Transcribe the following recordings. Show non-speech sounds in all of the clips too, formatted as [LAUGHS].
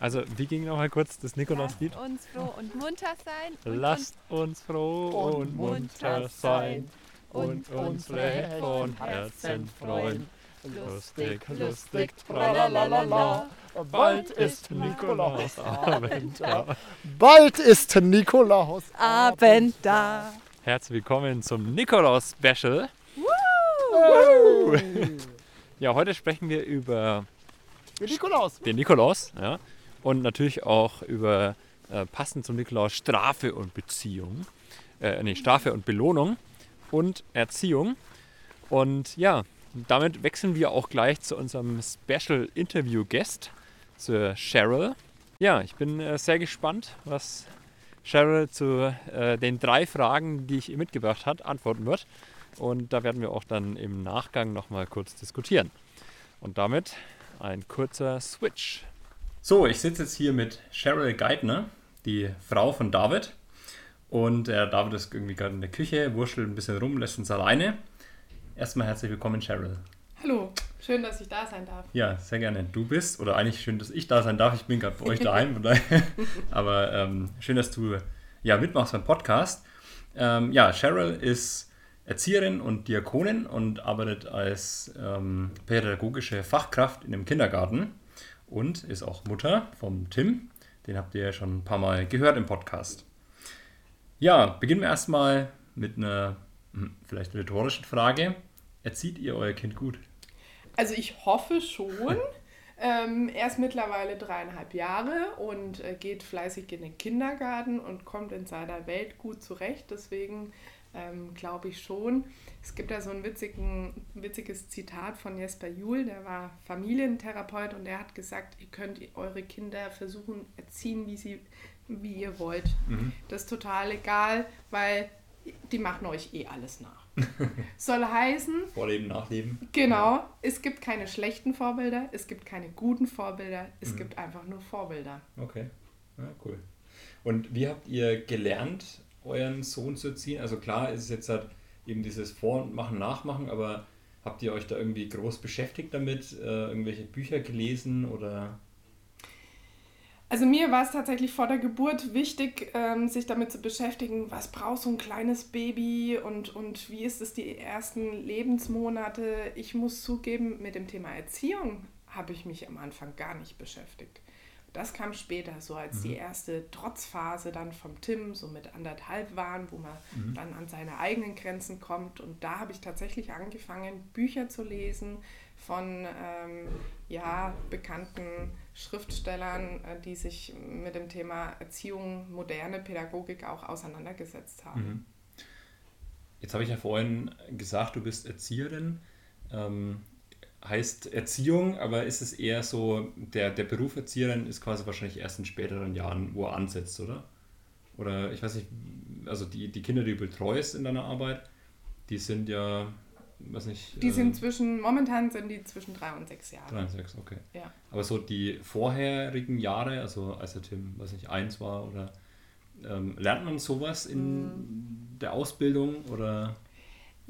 Also, wie ging noch mal kurz das Nikolauslied? Lasst uns froh und munter sein. Und Lasst uns froh und munter sein und unsere von Herzen freuen. Lustig, lustig, tralalala, bald ist Nikolausabend da. Bald ist Nikolaus. Abend da. Herzlich willkommen zum Nikolaus-Special. [LAUGHS] Ja, heute sprechen wir über Der Nikolaus. den Nikolaus ja, und natürlich auch über äh, passend zum Nikolaus Strafe und Beziehung. Äh, nee, Strafe und Belohnung und Erziehung. Und ja, damit wechseln wir auch gleich zu unserem Special Interview Guest, zur Cheryl. Ja, ich bin äh, sehr gespannt, was Cheryl zu äh, den drei Fragen, die ich ihr mitgebracht hat, antworten wird. Und da werden wir auch dann im Nachgang nochmal kurz diskutieren. Und damit ein kurzer Switch. So, ich sitze jetzt hier mit Cheryl Geithner, die Frau von David. Und äh, David ist irgendwie gerade in der Küche, wurschtelt ein bisschen rum, lässt uns alleine. Erstmal herzlich willkommen, Cheryl. Hallo, schön, dass ich da sein darf. Ja, sehr gerne. Du bist, oder eigentlich schön, dass ich da sein darf. Ich bin gerade bei euch daheim. [LAUGHS] Aber ähm, schön, dass du ja, mitmachst beim Podcast. Ähm, ja, Cheryl ist Erzieherin und Diakonin und arbeitet als ähm, pädagogische Fachkraft in einem Kindergarten und ist auch Mutter vom Tim. Den habt ihr ja schon ein paar Mal gehört im Podcast. Ja, beginnen wir erstmal mit einer hm, vielleicht rhetorischen Frage. Erzieht ihr euer Kind gut? Also ich hoffe schon. [LAUGHS] ähm, er ist mittlerweile dreieinhalb Jahre und äh, geht fleißig in den Kindergarten und kommt in seiner Welt gut zurecht. Deswegen ähm, glaube ich schon. Es gibt da so ein witzigen, witziges Zitat von Jesper Juhl, der war Familientherapeut und der hat gesagt, ihr könnt eure Kinder versuchen erziehen, wie, sie, wie ihr wollt. Das ist total egal, weil die machen euch eh alles nach. [LAUGHS] Soll heißen, Vorleben, Nachleben? Genau, es gibt keine schlechten Vorbilder, es gibt keine guten Vorbilder, es gibt einfach nur Vorbilder. Okay, ja, cool. Und wie habt ihr gelernt, euren Sohn zu erziehen? Also klar ist es jetzt halt eben dieses Vor- und Machen, Nachmachen, aber habt ihr euch da irgendwie groß beschäftigt damit? Äh, irgendwelche Bücher gelesen oder? Also mir war es tatsächlich vor der Geburt wichtig, ähm, sich damit zu beschäftigen, was braucht so ein kleines Baby und, und wie ist es die ersten Lebensmonate. Ich muss zugeben, mit dem Thema Erziehung habe ich mich am Anfang gar nicht beschäftigt. Das kam später, so als die erste Trotzphase dann vom Tim, so mit anderthalb waren, wo man dann an seine eigenen Grenzen kommt. Und da habe ich tatsächlich angefangen, Bücher zu lesen von ähm, ja, bekannten Schriftstellern, äh, die sich mit dem Thema Erziehung, moderne Pädagogik auch auseinandergesetzt haben. Jetzt habe ich ja vorhin gesagt, du bist Erzieherin. Ähm, heißt Erziehung, aber ist es eher so, der, der Beruf Erzieherin ist quasi wahrscheinlich erst in späteren Jahren, wo er ansetzt, oder? Oder ich weiß nicht, also die, die Kinder, die du betreust in deiner Arbeit, die sind ja, weiß nicht. Die äh, sind zwischen, momentan sind die zwischen drei und sechs Jahre. Drei und sechs, okay. Ja. Aber so die vorherigen Jahre, also als der Tim, weiß nicht, eins war oder ähm, lernt man sowas in Mm. der Ausbildung oder?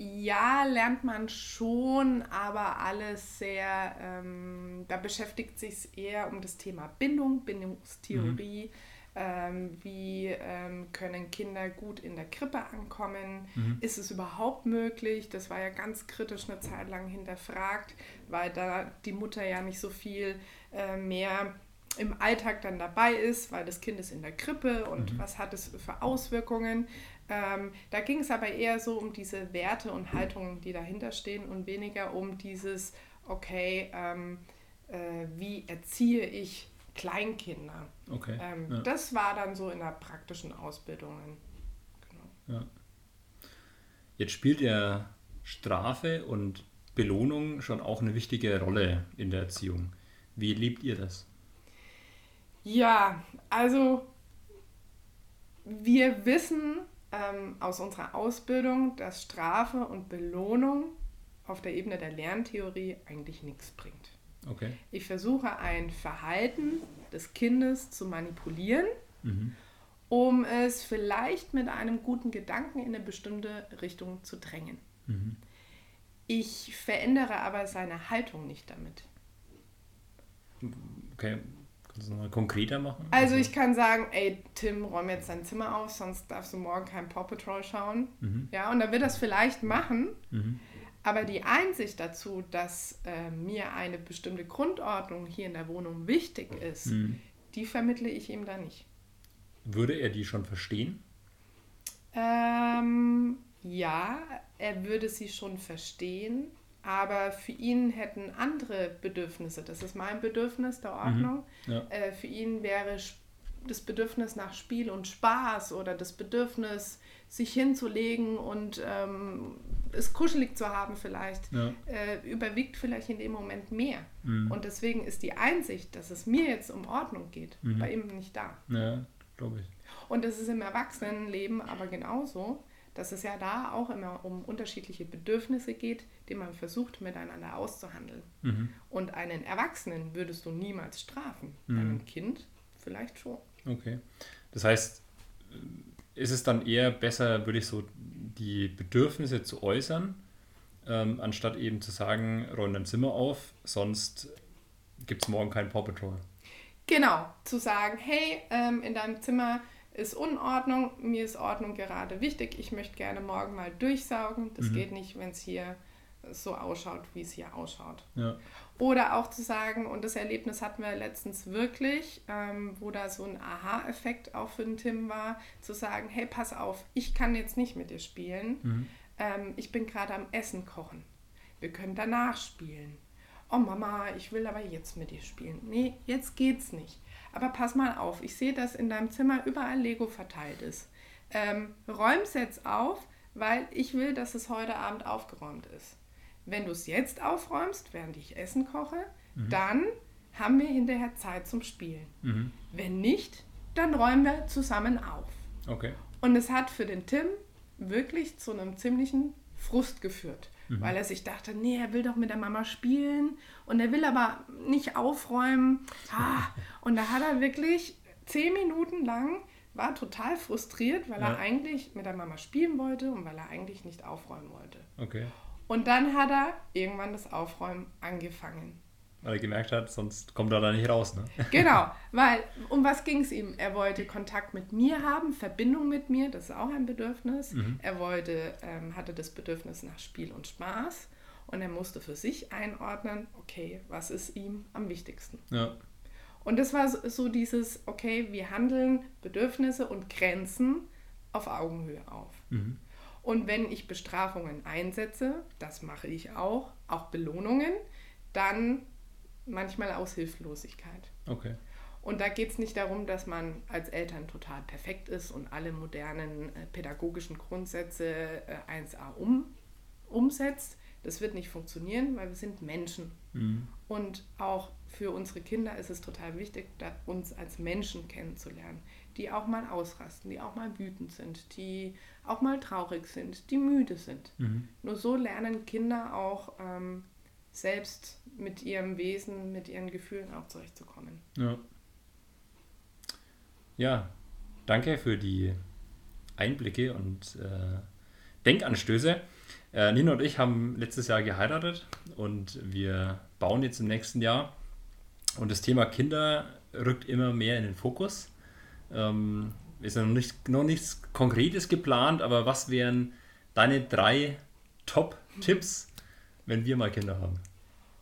Ja, lernt man schon, aber alles sehr, ähm, da beschäftigt sich es eher um das Thema Bindung, Bindungstheorie. Ähm, wie ähm, können Kinder gut in der Krippe ankommen? Ist es überhaupt möglich? Das war ja ganz kritisch eine Zeit lang hinterfragt, weil da die Mutter ja nicht so viel äh, mehr im Alltag dann dabei ist, weil das Kind ist in der Krippe und was hat es für Auswirkungen. Ähm, da ging es aber eher so um diese Werte und Haltungen, die dahinter stehen und weniger um dieses, okay, ähm, äh, wie erziehe ich Kleinkinder. Okay. Ähm, ja. Das war dann so in der praktischen Ausbildung. Genau. Jetzt spielt ja Strafe und Belohnung schon auch eine wichtige Rolle in der Erziehung. Wie lebt ihr das? Ja, also wir wissen ähm, aus unserer Ausbildung, dass Strafe und Belohnung auf der Ebene der Lerntheorie eigentlich nichts bringt. Okay. Ich versuche ein Verhalten des Kindes zu manipulieren, um es vielleicht mit einem guten Gedanken in eine bestimmte Richtung zu drängen. Ich verändere aber seine Haltung nicht damit. Okay. Kannst du mal konkreter machen? Also ich kann sagen, ey, Tim, räum jetzt dein Zimmer auf, sonst darfst du morgen kein Paw Patrol schauen. Mhm. Ja, und er wird das vielleicht machen, Mhm. aber die Einsicht dazu, dass äh, mir eine bestimmte Grundordnung hier in der Wohnung wichtig ist, Mhm. die vermittle ich ihm da nicht. Würde er die schon verstehen? Ähm, ja, er würde sie schon verstehen, aber für ihn hätten andere Bedürfnisse. Das ist mein Bedürfnis der Ordnung. Ja. Äh, für ihn wäre das Bedürfnis nach Spiel und Spaß oder das Bedürfnis, sich hinzulegen und ähm, es kuschelig zu haben vielleicht, Ja. äh, überwiegt vielleicht in dem Moment mehr. Mhm. Und deswegen ist die Einsicht, dass es mir jetzt um Ordnung geht, Mhm. bei ihm nicht da. Ja, glaube ich. Und das ist im Erwachsenenleben aber genauso, dass es ja da auch immer um unterschiedliche Bedürfnisse geht, die man versucht miteinander auszuhandeln. Mhm. Und einen Erwachsenen würdest du niemals strafen, Mhm. einem Kind vielleicht schon. Okay. Das heißt, ist es dann eher besser, würde ich so die Bedürfnisse zu äußern, ähm, anstatt eben zu sagen, räum dein Zimmer auf, sonst gibt es morgen keinen Paw Patrol. Genau, zu sagen, hey, ähm, in deinem Zimmer ist Unordnung, mir ist Ordnung gerade wichtig, ich möchte gerne morgen mal durchsaugen. Das Mhm. geht nicht, wenn es hier so ausschaut, wie es hier ausschaut. Ja. Oder auch zu sagen, und das Erlebnis hatten wir letztens wirklich, ähm, wo da so ein Aha-Effekt auch für den Tim war, zu sagen, hey, pass auf, ich kann jetzt nicht mit dir spielen. Mhm. Ähm, ich bin gerade am Essen kochen. Wir können danach spielen. Oh Mama, ich will aber jetzt mit dir spielen. Nee, jetzt geht's nicht. Aber pass mal auf, ich sehe, dass in deinem Zimmer überall Lego verteilt ist. Ähm, räum's jetzt auf, weil ich will, dass es heute Abend aufgeräumt ist. Wenn du es jetzt aufräumst, während ich Essen koche, dann haben wir hinterher Zeit zum Spielen. Mhm. Wenn nicht, dann räumen wir zusammen auf. Okay. Und es hat für den Tim wirklich zu einem ziemlichen Frust geführt, weil er sich dachte, nee, er will doch mit der Mama spielen und er will aber nicht aufräumen. Ah, und da hat er wirklich zehn Minuten lang, war total frustriert, weil Ja. er eigentlich mit der Mama spielen wollte und weil er eigentlich nicht aufräumen wollte. Okay. Und dann hat er irgendwann das Aufräumen angefangen. Weil er gemerkt hat, sonst kommt er da nicht raus, ne? [LAUGHS] Genau, weil um was ging es ihm? Er wollte Kontakt mit mir haben, Verbindung mit mir, das ist auch ein Bedürfnis. Er wollte, ähm, hatte das Bedürfnis nach Spiel und Spaß und er musste für sich einordnen, okay, was ist ihm am wichtigsten? Ja. Und das war so, dieses, okay, wir handeln Bedürfnisse und Grenzen auf Augenhöhe auf. Mhm. Und wenn ich Bestrafungen einsetze, das mache ich auch, auch Belohnungen, dann manchmal aus Hilflosigkeit. Okay. Und da geht es nicht darum, dass man als Eltern total perfekt ist und alle modernen äh, pädagogischen Grundsätze äh, 1a um, umsetzt. Das wird nicht funktionieren, weil wir sind Menschen. Mhm. Und auch für unsere Kinder ist es total wichtig, uns als Menschen kennenzulernen, die auch mal ausrasten, die auch mal wütend sind, die auch mal traurig sind, die müde sind. Mhm. Nur so lernen Kinder auch ähm, selbst mit ihrem Wesen, mit ihren Gefühlen auch zurechtzukommen. Ja. Ja, danke für die Einblicke und äh, Denkanstöße. Äh, Nina und ich haben letztes Jahr geheiratet und wir bauen jetzt im nächsten Jahr. Und das Thema Kinder rückt immer mehr in den Fokus. Ähm, ist noch, nicht, noch nichts Konkretes geplant, aber was wären deine drei Top-Tipps, wenn wir mal Kinder haben?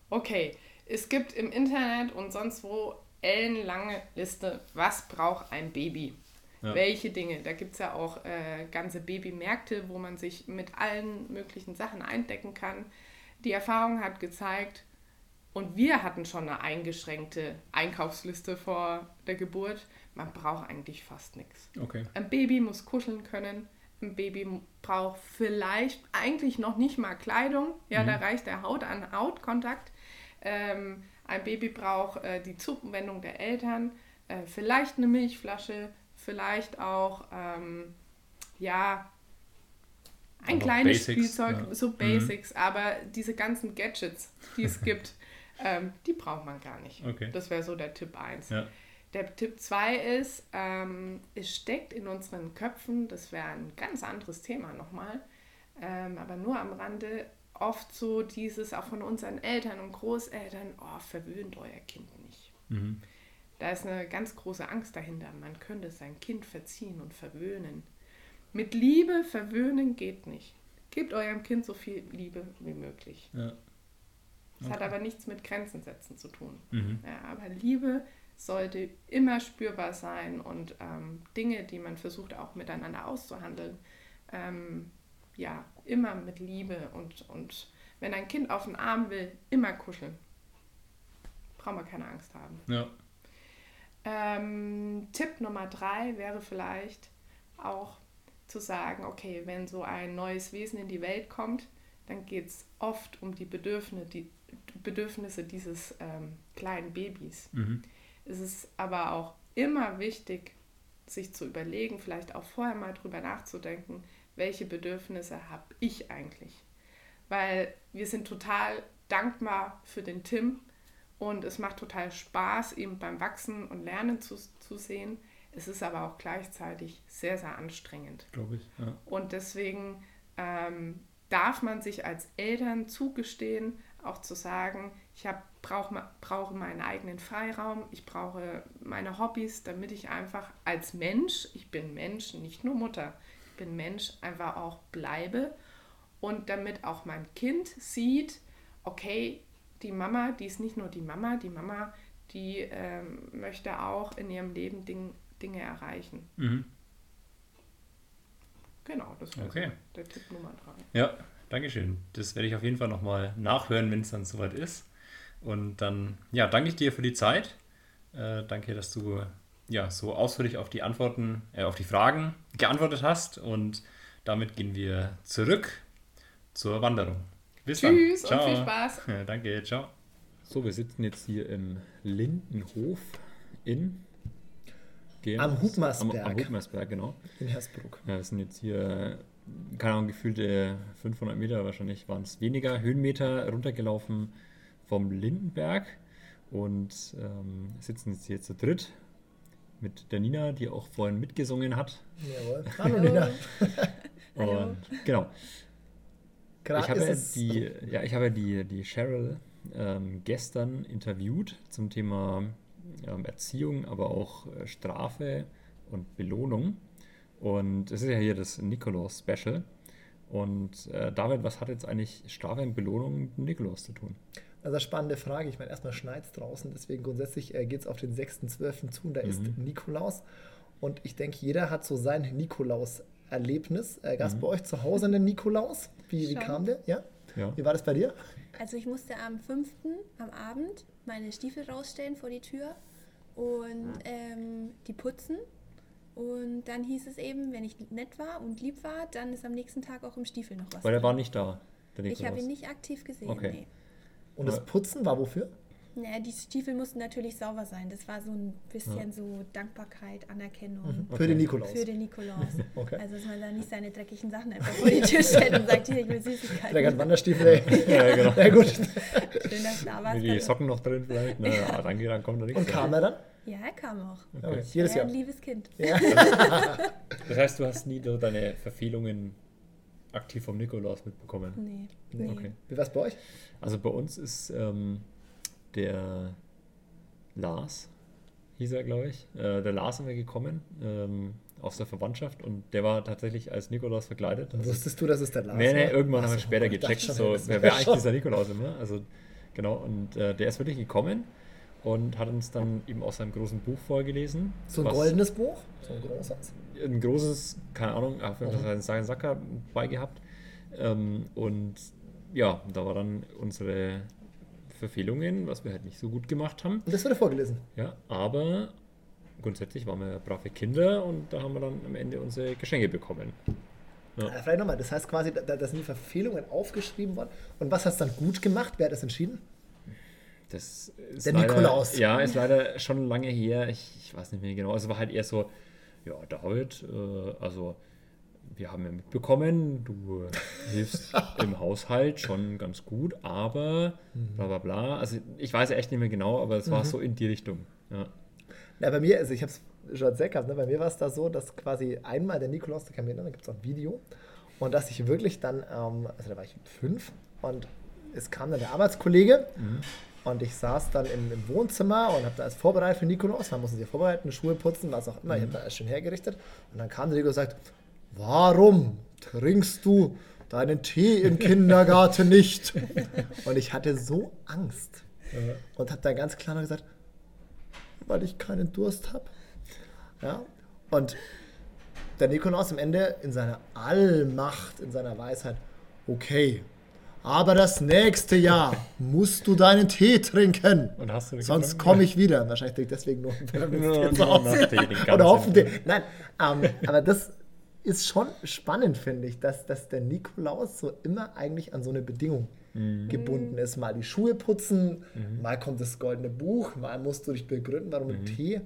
Okay, es gibt im Internet und sonst wo ellenlange Liste, was braucht ein Baby? Ja. Welche Dinge? Da gibt es ja auch äh, ganze Babymärkte, wo man sich mit allen möglichen Sachen eindecken kann. Die Erfahrung hat gezeigt, und wir hatten schon eine eingeschränkte Einkaufsliste vor der Geburt, man braucht eigentlich fast nichts. Okay. Ein Baby muss kuscheln können. Ein Baby braucht vielleicht eigentlich noch nicht mal Kleidung. Ja, da reicht der Haut an Hautkontakt. Ähm, ein Baby braucht äh, die Zuwendung der Eltern, äh, vielleicht eine Milchflasche, vielleicht auch ähm, ja ein Aber kleines Basics, Spielzeug, ja. so Mhm. Basics. Aber diese ganzen Gadgets, die es gibt, [LAUGHS] ähm, die braucht man gar nicht. Okay. Das wäre so der Tipp 1. Ja. Der Tipp 2 ist, ähm, es steckt in unseren Köpfen, das wäre ein ganz anderes Thema nochmal, ähm, aber nur am Rande, oft so dieses auch von unseren Eltern und Großeltern, oh, verwöhnt euer Kind nicht. Mhm. Da ist eine ganz große Angst dahinter. Man könnte sein Kind verziehen und verwöhnen. Mit Liebe verwöhnen geht nicht. Gebt eurem Kind so viel Liebe wie möglich. Ja. Das hat aber nichts mit Grenzen setzen zu tun. Mhm. Ja, aber Liebe sollte immer spürbar sein und ähm, Dinge, die man versucht auch miteinander auszuhandeln, ähm, ja, immer mit Liebe und, und wenn ein Kind auf den Arm will, immer kuscheln. Braucht man keine Angst haben. Ja. Ähm, Tipp Nummer drei wäre vielleicht auch zu sagen, okay, wenn so ein neues Wesen in die Welt kommt, dann geht es oft um die Bedürfnisse, die Bedürfnisse dieses ähm, kleinen Babys. Mhm. Es ist aber auch immer wichtig, sich zu überlegen, vielleicht auch vorher mal drüber nachzudenken, welche Bedürfnisse habe ich eigentlich? Weil wir sind total dankbar für den Tim und es macht total Spaß, ihm beim Wachsen und Lernen zu, zu sehen. Es ist aber auch gleichzeitig sehr, sehr anstrengend. Glaube ich. Ja. Und deswegen ähm, darf man sich als Eltern zugestehen, auch zu sagen, ich hab, brauch, brauche meinen eigenen Freiraum, ich brauche meine Hobbys, damit ich einfach als Mensch, ich bin Mensch, nicht nur Mutter, ich bin Mensch, einfach auch bleibe und damit auch mein Kind sieht, okay, die Mama, die ist nicht nur die Mama, die Mama, die ähm, möchte auch in ihrem Leben Ding, Dinge erreichen. Mhm. Genau, das wäre Okay. der Tipp Nummer drei. Ja, Dankeschön. Das werde ich auf jeden Fall nochmal nachhören, wenn es dann soweit ist. Und dann, ja, danke ich dir für die Zeit. Äh, danke, dass du ja so ausführlich auf die Antworten, äh, auf die Fragen geantwortet hast. Und damit gehen wir zurück zur Wanderung. Bis Tschüss dann. und viel Spaß. Ja, [LAUGHS] danke, ciao. So, wir sitzen jetzt hier im Lindenhof in Gern- Am Hubmersberg. Am, am Hubmersberg, genau. In Hersbruck. Ja, das sind jetzt hier, keine Ahnung, gefühlte 500 Meter, wahrscheinlich waren es weniger Höhenmeter runtergelaufen vom Lindenberg und ähm, sitzen jetzt hier zu dritt mit der Nina, die auch vorhin mitgesungen hat. Jawohl. Hallo Nina. Hallo. Und genau. Gerade ich habe ist ja die, ja, ich habe die, die Cheryl ähm, gestern interviewt zum Thema ähm, Erziehung, aber auch äh, Strafe und Belohnung. Und es ist ja hier das Nikolaus-Special. Und äh, David, was hat jetzt eigentlich Strafe und Belohnung mit Nikolaus zu tun? Also spannende Frage. Ich meine, erstmal schneit es draußen, deswegen grundsätzlich äh, geht es auf den 6.12. zu und da ist Mhm. Nikolaus. Und ich denke, jeder hat so sein Nikolaus-Erlebnis. Äh, Gab es Mhm. bei euch zu Hause einen Nikolaus? Wie, wie kam der? Ja? Ja. Wie war das bei dir? Also ich musste am 5. am Abend meine Stiefel rausstellen vor die Tür und ähm, die putzen. Und dann hieß es eben, wenn ich nett war und lieb war, dann ist am nächsten Tag auch im Stiefel noch was. Weil er war nicht da, ich habe ihn nicht aktiv gesehen. Okay. Nee. Und das. Putzen war wofür? Naja, die Stiefel mussten natürlich sauber sein. Das war so ein bisschen so Dankbarkeit, Anerkennung Für Okay. den Nikolaus. für den Nikolaus. [LAUGHS] Okay. Also, dass man da nicht seine dreckigen Sachen einfach vor die Tür stellt und sagt, hier, ich will Süßigkeiten. Der hat Wanderstiefel, ey. [LAUGHS] ja, genau. Ja, gut. Schön, dass da war. Mit die Socken noch drin vielleicht. Na, ja, dann, dann kommt da nichts. Und kam er dann? Ja, er kam auch. Okay. Jedes Er Jahr. ein liebes Kind. Ja. [LAUGHS] Das heißt, du hast nie so deine Verfehlungen aktiv vom Nikolaus mitbekommen. Nee. Nee. nee. Okay. Wie war es bei euch? Also bei uns ist ähm, der Lars, hieß er, glaube ich. Äh, der Lars haben wir gekommen ähm, aus der Verwandtschaft und der war tatsächlich als Nikolaus verkleidet. Also, wusstest du, dass es der Lars nee, nee, war? irgendwann haben wir später gecheckt, schon, so, wer wär wäre eigentlich dieser Nikolaus immer. Also genau, und äh, der ist wirklich gekommen und hat uns dann eben aus seinem großen Buch vorgelesen. So ein was- goldenes Buch? So ein großes? ein großes, keine Ahnung, auf jeden Fall seinen Sacker bei gehabt. Ähm, und ja, da war dann unsere Verfehlungen, was wir halt nicht so gut gemacht haben. Und das wurde vorgelesen. Ja, aber grundsätzlich waren wir brave Kinder und da haben wir dann am Ende unsere Geschenke bekommen. Ja. Äh, Vielleicht nochmal, das heißt quasi, da, da sind die Verfehlungen aufgeschrieben worden. Und was hast du dann gut gemacht? Wer hat das entschieden? Das ist Der leider, Nikolaus. Ja, ist leider schon lange her. Ich, ich weiß nicht mehr genau. Also war halt eher so, ja, David, äh, also wir haben ja mitbekommen, du hilfst [LAUGHS] im Haushalt schon ganz gut, aber bla bla bla. Also ich weiß echt nicht mehr genau, aber es war so in die Richtung. Ja. Na, bei mir, also ich habe es schon erzählt gehabt, ne? bei mir war es da so, dass quasi einmal der Nikolaus, der kam hier, da gibt es auch ein Video, und dass ich wirklich dann, ähm, also da war ich fünf und es kam dann der Arbeitskollege Und ich saß dann im, im Wohnzimmer und habe da alles vorbereitet für Nikolaus. Man musste sich vorbereiten, Schuhe putzen, was auch immer. Ich habe da alles schön hergerichtet. Und dann kam der Nico und sagt, warum trinkst du deinen Tee im [LAUGHS] Kindergarten nicht? Und ich hatte so Angst. Und habe dann ganz klar gesagt, weil ich keinen Durst habe. Ja? Und der Nikolaus am Ende in seiner Allmacht, in seiner Weisheit, okay, aber das nächste Jahr musst du deinen Tee trinken. Und hast du Sonst komme ich wieder. Wahrscheinlich trinke ich deswegen nur [LAUGHS] Nur- nur ganzen Oder hoffentlich. Nein, ähm, aber das ist schon spannend, finde ich, dass, dass der Nikolaus so immer eigentlich an so eine Bedingung Mhm. gebunden ist. Mal die Schuhe putzen, mal kommt das goldene Buch, mal musst du dich begründen, warum du Tee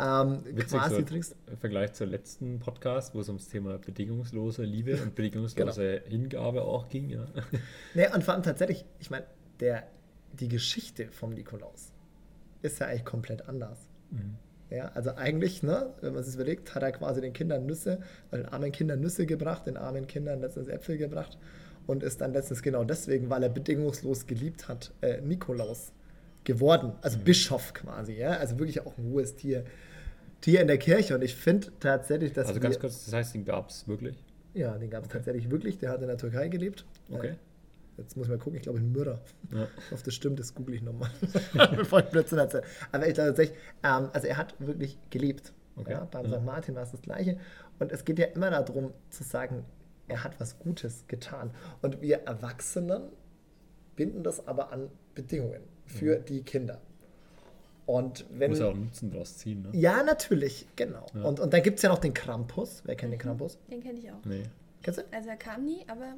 ähm, Mhm. Witzig, quasi so trinkst. im Vergleich zur letzten Podcast, wo es ums Thema bedingungslose Liebe und bedingungslose [LAUGHS] Genau. Hingabe auch ging. Ja. Nee, und vor allem tatsächlich, ich meine, der, die Geschichte vom Nikolaus ist ja eigentlich komplett anders. Ja, also eigentlich, ne, wenn man sich überlegt, hat er quasi den Kindern Nüsse, äh, den armen Kindern Nüsse gebracht, den armen Kindern letztens Äpfel gebracht und ist dann letztens genau deswegen, weil er bedingungslos geliebt hat, äh, Nikolaus geworden. Also Bischof quasi, ja, also wirklich auch ein hohes Tier. Tier in der Kirche und ich finde tatsächlich, dass Also ganz kurz, das heißt, den gab es wirklich. ja, den gab es tatsächlich wirklich, der hat in der Türkei gelebt. Okay. Jetzt muss ich mal gucken, ich glaube in Myrrha. Ja. Ich hoffe, das stimmt, das google ich nochmal, [LAUGHS] bevor ich Blödsinn erzähle. Aber ich glaube tatsächlich, ähm, also er hat wirklich gelebt. Okay. Ja, beim Ja. St. Martin war es das Gleiche. Und es geht ja immer darum zu sagen, er hat was Gutes getan. Und wir Erwachsenen binden das aber an Bedingungen für die Kinder. Und wenn. Mhm. Muss ja auch einen Nutzen draus ziehen. Ne? ja, natürlich, genau. Ja. Und, und dann gibt es ja noch den Krampus. Wer kennt den Krampus? Den kenne ich auch. Nee. Kennst du? Also er kam nie, aber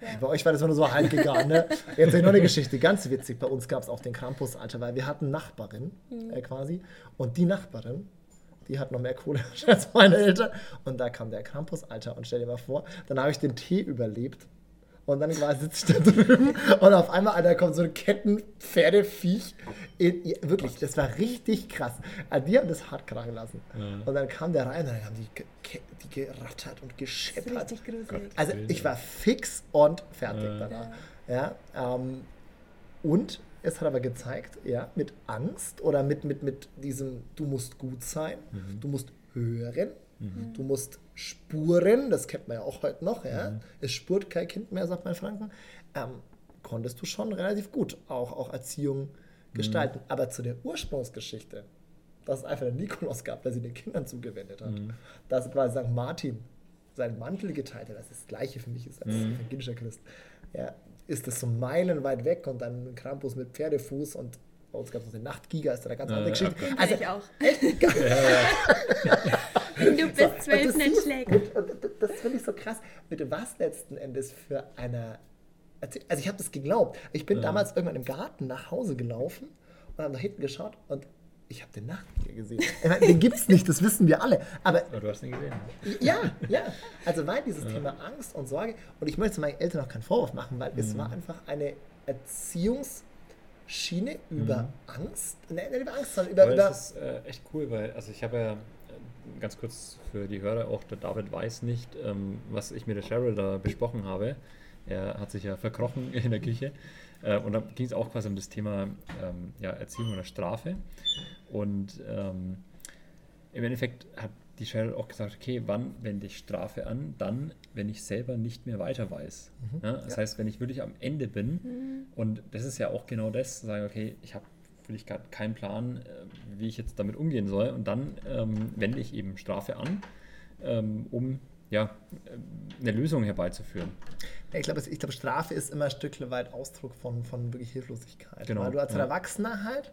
ja. Bei euch war das immer nur so halb gegangen. Ne? Jetzt noch eine Geschichte, ganz witzig. Bei uns gab es auch den Krampus, Alter, weil wir hatten Nachbarin äh, quasi. Und die Nachbarin, die hat noch mehr Kohle [LAUGHS] als meine Eltern. Und da kam der Krampus, Alter. Und stell dir mal vor, dann habe ich den Tee überlebt. Und dann quasi sitze ich da drüben und auf einmal, Alter, kommt so ein Kettenpferdeviech. In, wirklich, das war richtig krass. Also die haben das hart krachen lassen. Ja. Und dann kam der rein und dann haben die, ge- die gerattert und gescheppert. Also ich war fix und fertig Ja. danach. Ja, ähm, und es hat aber gezeigt, ja, mit Angst oder mit, mit, mit diesem, du musst gut sein, du musst hören, du musst spuren, das kennt man ja auch heute noch, ja. Es spurt kein Kind mehr, sagt man in Franken. Ähm, konntest du schon relativ gut auch, auch Erziehung gestalten. Aber zu der Ursprungsgeschichte, dass es einfach den Nikolaus gab, der sie den Kindern zugewendet hat, dass quasi St. Martin seinen Mantel geteilt hat, das ist das Gleiche für mich ist als evangelischer Christ, ja, ist das so meilenweit weg und dann ein Krampus mit Pferdefuß und bei uns gab es noch den Nachtgiger, ist da eine ganz Ja, andere ja. Geschichte. Den Also, ich auch. echt geil. Wenn [LAUGHS] [LAUGHS] du So, bis und zwölf d- das finde ich so krass, mit was letzten Endes für einer. Also ich habe das geglaubt. Ich bin damals irgendwann im Garten nach Hause gelaufen und habe nach hinten geschaut und ich habe den Nachttiger gesehen. Den gibt es nicht, das wissen wir alle. Aber Aber du hast ihn gesehen. ja, ja. Also weil dieses Thema Angst und Sorge, und ich möchte meinen Eltern auch keinen Vorwurf machen, weil es war einfach eine Erziehungsschiene über Angst. Nein, nicht über Angst, sondern über, Aber über das ist äh, echt cool, weil, also ich habe ja ganz kurz für die Hörer, auch der David weiß nicht, ähm, was ich mit der Cheryl da besprochen habe. Er hat sich ja verkrochen [LAUGHS] in der Küche. Äh, und da ging es auch quasi um das Thema ähm, ja, Erziehung oder Strafe. Und ähm, im Endeffekt hat die Cheryl auch gesagt, okay, wann wende ich Strafe an? Dann, wenn ich selber nicht mehr weiter weiß. Ja, das Ja. heißt, wenn ich wirklich am Ende bin, und das ist ja auch genau das, zu sagen, okay, ich habe wirklich gerade keinen Plan, äh, wie ich jetzt damit umgehen soll. Und dann ähm, wende ich eben Strafe an, ähm, um ja, äh, eine Lösung herbeizuführen. Ja, Ich glaube, glaube, Strafe ist immer ein Stück weit Ausdruck von, von wirklich Hilflosigkeit. Genau, Weil du als ja. Erwachsener halt,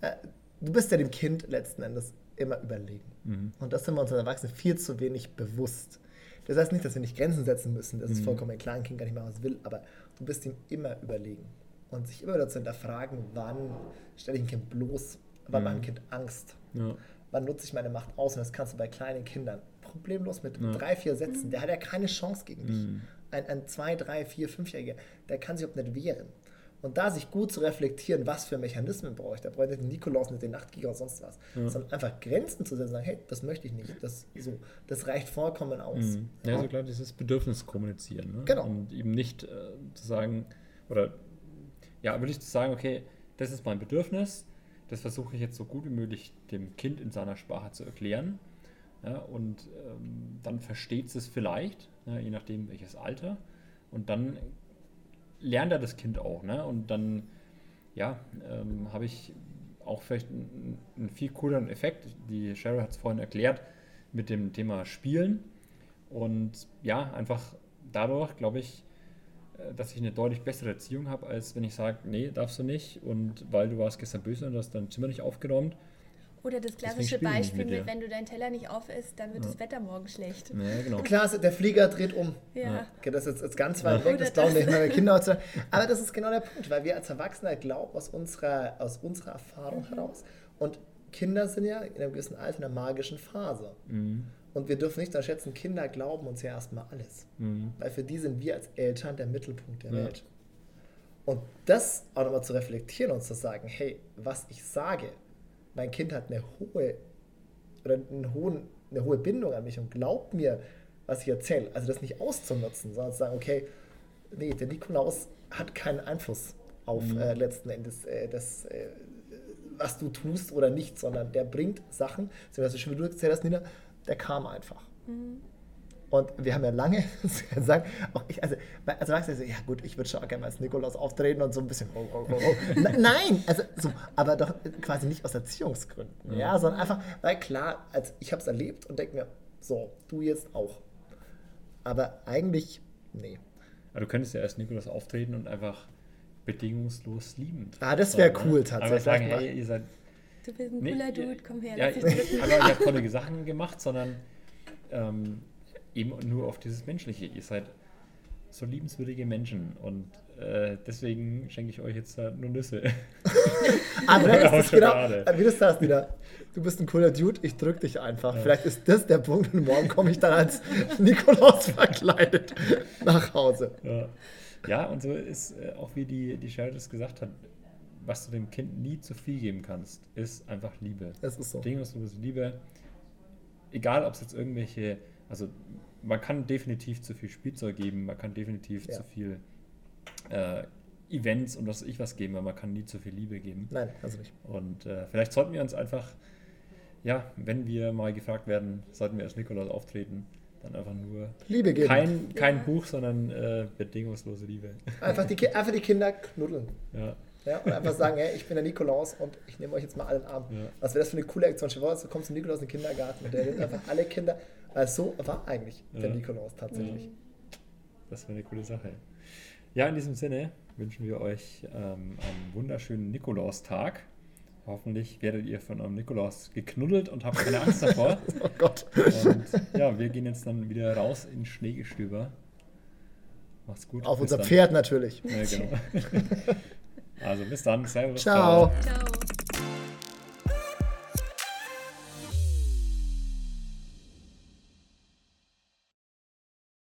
äh, du bist ja dem Kind letzten Endes immer überlegen. Mhm. Und das sind wir uns als Erwachsenen viel zu wenig bewusst. Das heißt nicht, dass wir nicht Grenzen setzen müssen. Das ist Mhm. vollkommen klar, ein Kind kann nicht machen, was es will, aber du bist ihm immer überlegen. Und sich immer wieder zu hinterfragen, wann stelle ich ein Kind bloß, wann Mhm. macht ein Kind Angst, Ja. wann nutze ich meine Macht aus? Und das kannst du bei kleinen Kindern problemlos mit Ja. drei, vier Sätzen. Der hat ja keine Chance gegen dich. Mhm. Ein, ein zwei, drei, vier, fünfjähriger, der kann sich überhaupt nicht wehren. Und da sich gut zu reflektieren, was für Mechanismen brauche ich, da brauche ich nicht den Nikolaus, nicht den Nachtgiger oder sonst was, sondern einfach Grenzen zu setzen, sagen, hey, das möchte ich nicht, das, so, das reicht vollkommen aus. Mhm. Ja, also klar, dieses Bedürfnis kommunizieren. Ne? Genau. Und eben nicht äh, zu sagen, oder ja, wirklich zu sagen, okay, das ist mein Bedürfnis, das versuche ich jetzt so gut wie möglich dem Kind in seiner Sprache zu erklären. Ja, und ähm, dann versteht es vielleicht, ja, je nachdem welches Alter. Und dann lernt er das Kind auch. Ne? Und dann ja, ähm, habe ich auch vielleicht einen, einen, viel cooleren Effekt. Die Cheryl hat es vorhin erklärt mit dem Thema Spielen. Und ja, einfach dadurch, glaube ich, dass ich eine deutlich bessere Erziehung habe, als wenn ich sage, nee, darfst du nicht und weil du warst gestern böse und hast dein Zimmer nicht aufgeräumt. Oder das klassische Beispiel mit, mit, wenn du deinen Teller nicht auf isst, dann wird ja. das Wetter morgen schlecht. Ja, genau. Klar, der Flieger dreht um. Ja. Okay, das ist jetzt ganz weit weg, das glauben nicht meine [LAUGHS] Kinder. Aber das ist genau der Punkt, weil wir als Erwachsene glauben aus unserer, aus unserer Erfahrung mhm. heraus. Und Kinder sind ja in einem gewissen Alter in einer magischen Phase. Mhm. Und wir dürfen nicht unterschätzen, Kinder glauben uns ja erstmal alles. Mhm. Weil für die sind wir als Eltern der Mittelpunkt der ja. Welt. Und das auch nochmal zu reflektieren und zu sagen, hey, was ich sage, mein Kind hat eine hohe oder einen hohen, eine hohe Bindung an mich und glaubt mir, was ich erzähle. Also das nicht auszunutzen, sondern zu sagen, okay, nee, der Nikolaus hat keinen Einfluss auf mhm. äh, letzten Endes äh, das, äh, was du tust oder nicht, sondern der bringt Sachen, was du schon du erzählt hast, Nina, der kam einfach. Mhm. Und wir haben ja lange [LAUGHS] gesagt, auch ich, also, also sagst du so, ja gut, ich würde schon gerne als Nikolaus auftreten und so ein bisschen, oh, oh, oh, oh. [LAUGHS] Nein, also so, aber doch quasi nicht aus Erziehungsgründen, ja, ja sondern einfach, weil klar, also ich habe es erlebt und denke mir, so, du jetzt auch. Aber eigentlich, nee. Aber du könntest ja als Nikolaus auftreten und einfach bedingungslos lieben. Ah, das wäre ne? cool tatsächlich. Aber sagen, hey, ihr seid Du bist ein cooler nee, Dude, komm her. Ja, ich, aber ihr habt tolle Sachen gemacht, sondern ähm, eben nur auf dieses Menschliche. Ihr seid so liebenswürdige Menschen und äh, deswegen schenke ich euch jetzt halt nur Nüsse. [LAUGHS] Aber das ist genau, wie du sagst, wieder. Du bist ein cooler Dude, ich drück dich einfach. Ja. Vielleicht ist das der Punkt und morgen komme ich dann als [LAUGHS] Nikolaus verkleidet [LAUGHS] nach Hause. Ja, ja und so ist äh, auch wie die, die Cheryl das gesagt hat, was du dem Kind nie zu viel geben kannst, ist einfach Liebe. Das ist so. Bedingungslose Liebe. Egal, ob es jetzt irgendwelche, also man kann definitiv zu viel Spielzeug geben, man kann definitiv ja. zu viel äh, Events und was ich was geben, aber man kann nie zu viel Liebe geben. Nein, also nicht. Und äh, vielleicht sollten wir uns einfach, ja, wenn wir mal gefragt werden, sollten wir als Nikolaus auftreten, dann einfach nur Liebe geben. Kein, kein ja. Buch, sondern äh, bedingungslose Liebe. Einfach die, einfach die Kinder knuddeln. Ja. Ja, und einfach sagen, hey, ich bin der Nikolaus und ich nehme euch jetzt mal alle in den Arm. Ja. Was wäre das für eine coole Aktion? Stell du kommst zum Nikolaus in den Kindergarten und der nimmt einfach alle Kinder. Also so war eigentlich ja. der Nikolaus tatsächlich. Das wäre eine coole Sache. Ja, in diesem Sinne wünschen wir euch ähm, einen wunderschönen Nikolaustag. Hoffentlich werdet ihr von eurem Nikolaus geknuddelt und habt keine Angst davor. [LAUGHS] oh Gott. Und ja, wir gehen jetzt dann wieder raus in Schneegestöber. Macht's gut. Auf unser dann. Pferd natürlich. Ja, genau. [LAUGHS] Also bis dann. Servus. Ciao. Ciao.